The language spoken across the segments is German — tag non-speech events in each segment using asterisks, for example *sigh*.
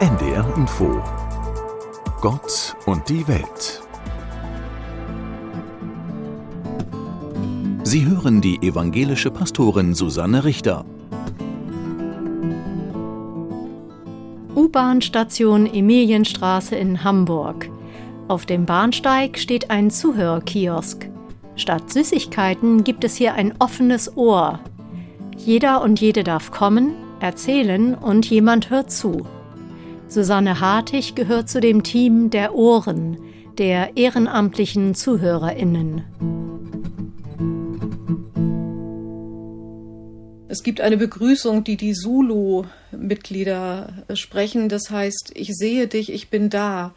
NDR Info Gott und die Welt Sie hören die evangelische Pastorin Susanne Richter. U-Bahn-Station Emilienstraße in Hamburg. Auf dem Bahnsteig steht ein Zuhörkiosk. Statt Süßigkeiten gibt es hier ein offenes Ohr. Jeder und jede darf kommen, erzählen und jemand hört zu. Susanne Hartig gehört zu dem Team der Ohren, der ehrenamtlichen Zuhörerinnen. Es gibt eine Begrüßung, die die Zulu-Mitglieder sprechen. Das heißt, ich sehe dich, ich bin da.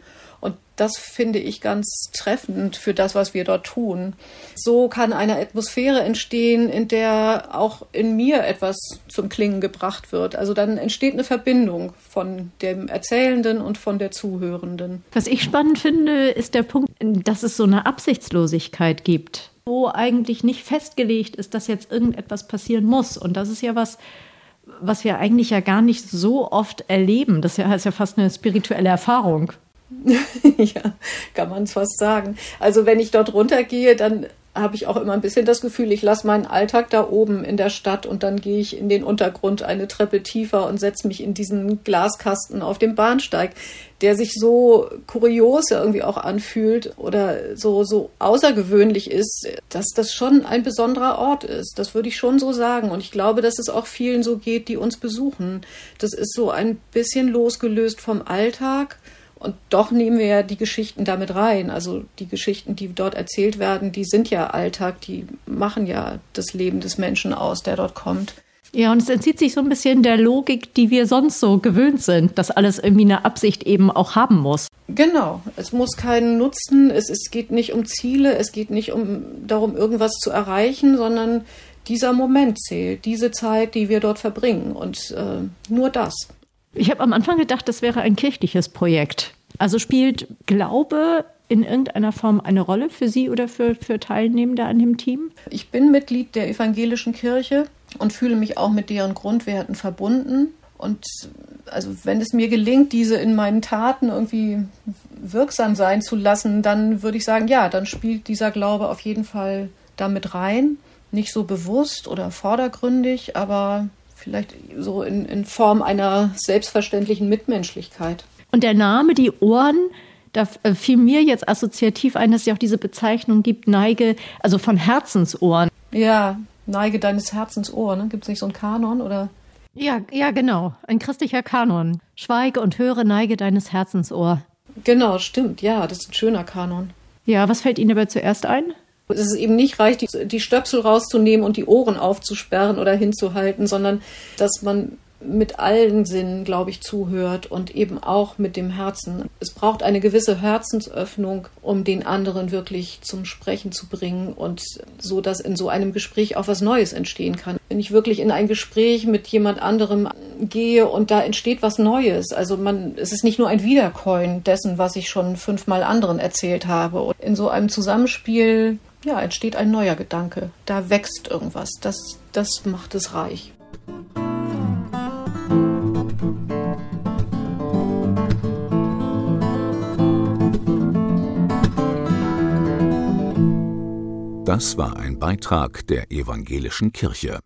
Das finde ich ganz treffend für das, was wir dort tun. So kann eine Atmosphäre entstehen, in der auch in mir etwas zum Klingen gebracht wird. Also dann entsteht eine Verbindung von dem Erzählenden und von der Zuhörenden. Was ich spannend finde, ist der Punkt, dass es so eine Absichtslosigkeit gibt, wo eigentlich nicht festgelegt ist, dass jetzt irgendetwas passieren muss. Und das ist ja was, was wir eigentlich ja gar nicht so oft erleben. Das ist ja fast eine spirituelle Erfahrung. *laughs* ja, kann man es fast sagen. Also wenn ich dort runtergehe, dann habe ich auch immer ein bisschen das Gefühl, ich lasse meinen Alltag da oben in der Stadt und dann gehe ich in den Untergrund eine Treppe tiefer und setze mich in diesen Glaskasten auf dem Bahnsteig, der sich so kurios irgendwie auch anfühlt oder so, so außergewöhnlich ist, dass das schon ein besonderer Ort ist. Das würde ich schon so sagen. Und ich glaube, dass es auch vielen so geht, die uns besuchen. Das ist so ein bisschen losgelöst vom Alltag und doch nehmen wir ja die Geschichten damit rein. Also die Geschichten, die dort erzählt werden, die sind ja Alltag, die machen ja das Leben des Menschen aus, der dort kommt. Ja, und es entzieht sich so ein bisschen der Logik, die wir sonst so gewöhnt sind, dass alles irgendwie eine Absicht eben auch haben muss. Genau, es muss keinen Nutzen, es, es geht nicht um Ziele, es geht nicht um darum, irgendwas zu erreichen, sondern dieser Moment zählt, diese Zeit, die wir dort verbringen und äh, nur das. Ich habe am Anfang gedacht, das wäre ein kirchliches Projekt. Also spielt Glaube in irgendeiner Form eine Rolle für Sie oder für, für Teilnehmende an dem Team? Ich bin Mitglied der evangelischen Kirche und fühle mich auch mit deren Grundwerten verbunden. Und also wenn es mir gelingt, diese in meinen Taten irgendwie wirksam sein zu lassen, dann würde ich sagen, ja, dann spielt dieser Glaube auf jeden Fall damit rein. Nicht so bewusst oder vordergründig, aber vielleicht so in, in Form einer selbstverständlichen Mitmenschlichkeit. Und der Name, die Ohren, da äh, fiel mir jetzt assoziativ ein, dass es ja auch diese Bezeichnung gibt, Neige, also von Herzensohren. Ja, Neige deines Herzensohr, ne? Gibt es nicht so einen Kanon oder? Ja, ja, genau. Ein christlicher Kanon. Schweige und höre, neige deines Herzensohr. Genau, stimmt. Ja, das ist ein schöner Kanon. Ja, was fällt Ihnen dabei zuerst ein? Es eben nicht reicht, die, die Stöpsel rauszunehmen und die Ohren aufzusperren oder hinzuhalten, sondern dass man mit allen Sinnen, glaube ich, zuhört und eben auch mit dem Herzen. Es braucht eine gewisse Herzensöffnung, um den anderen wirklich zum Sprechen zu bringen und so, dass in so einem Gespräch auch was Neues entstehen kann. Wenn ich wirklich in ein Gespräch mit jemand anderem gehe und da entsteht was Neues, also man, es ist nicht nur ein Wiederkäuen dessen, was ich schon fünfmal anderen erzählt habe. Und in so einem Zusammenspiel ja, entsteht ein neuer Gedanke. Da wächst irgendwas. Das, das macht es reich. Das war ein Beitrag der evangelischen Kirche.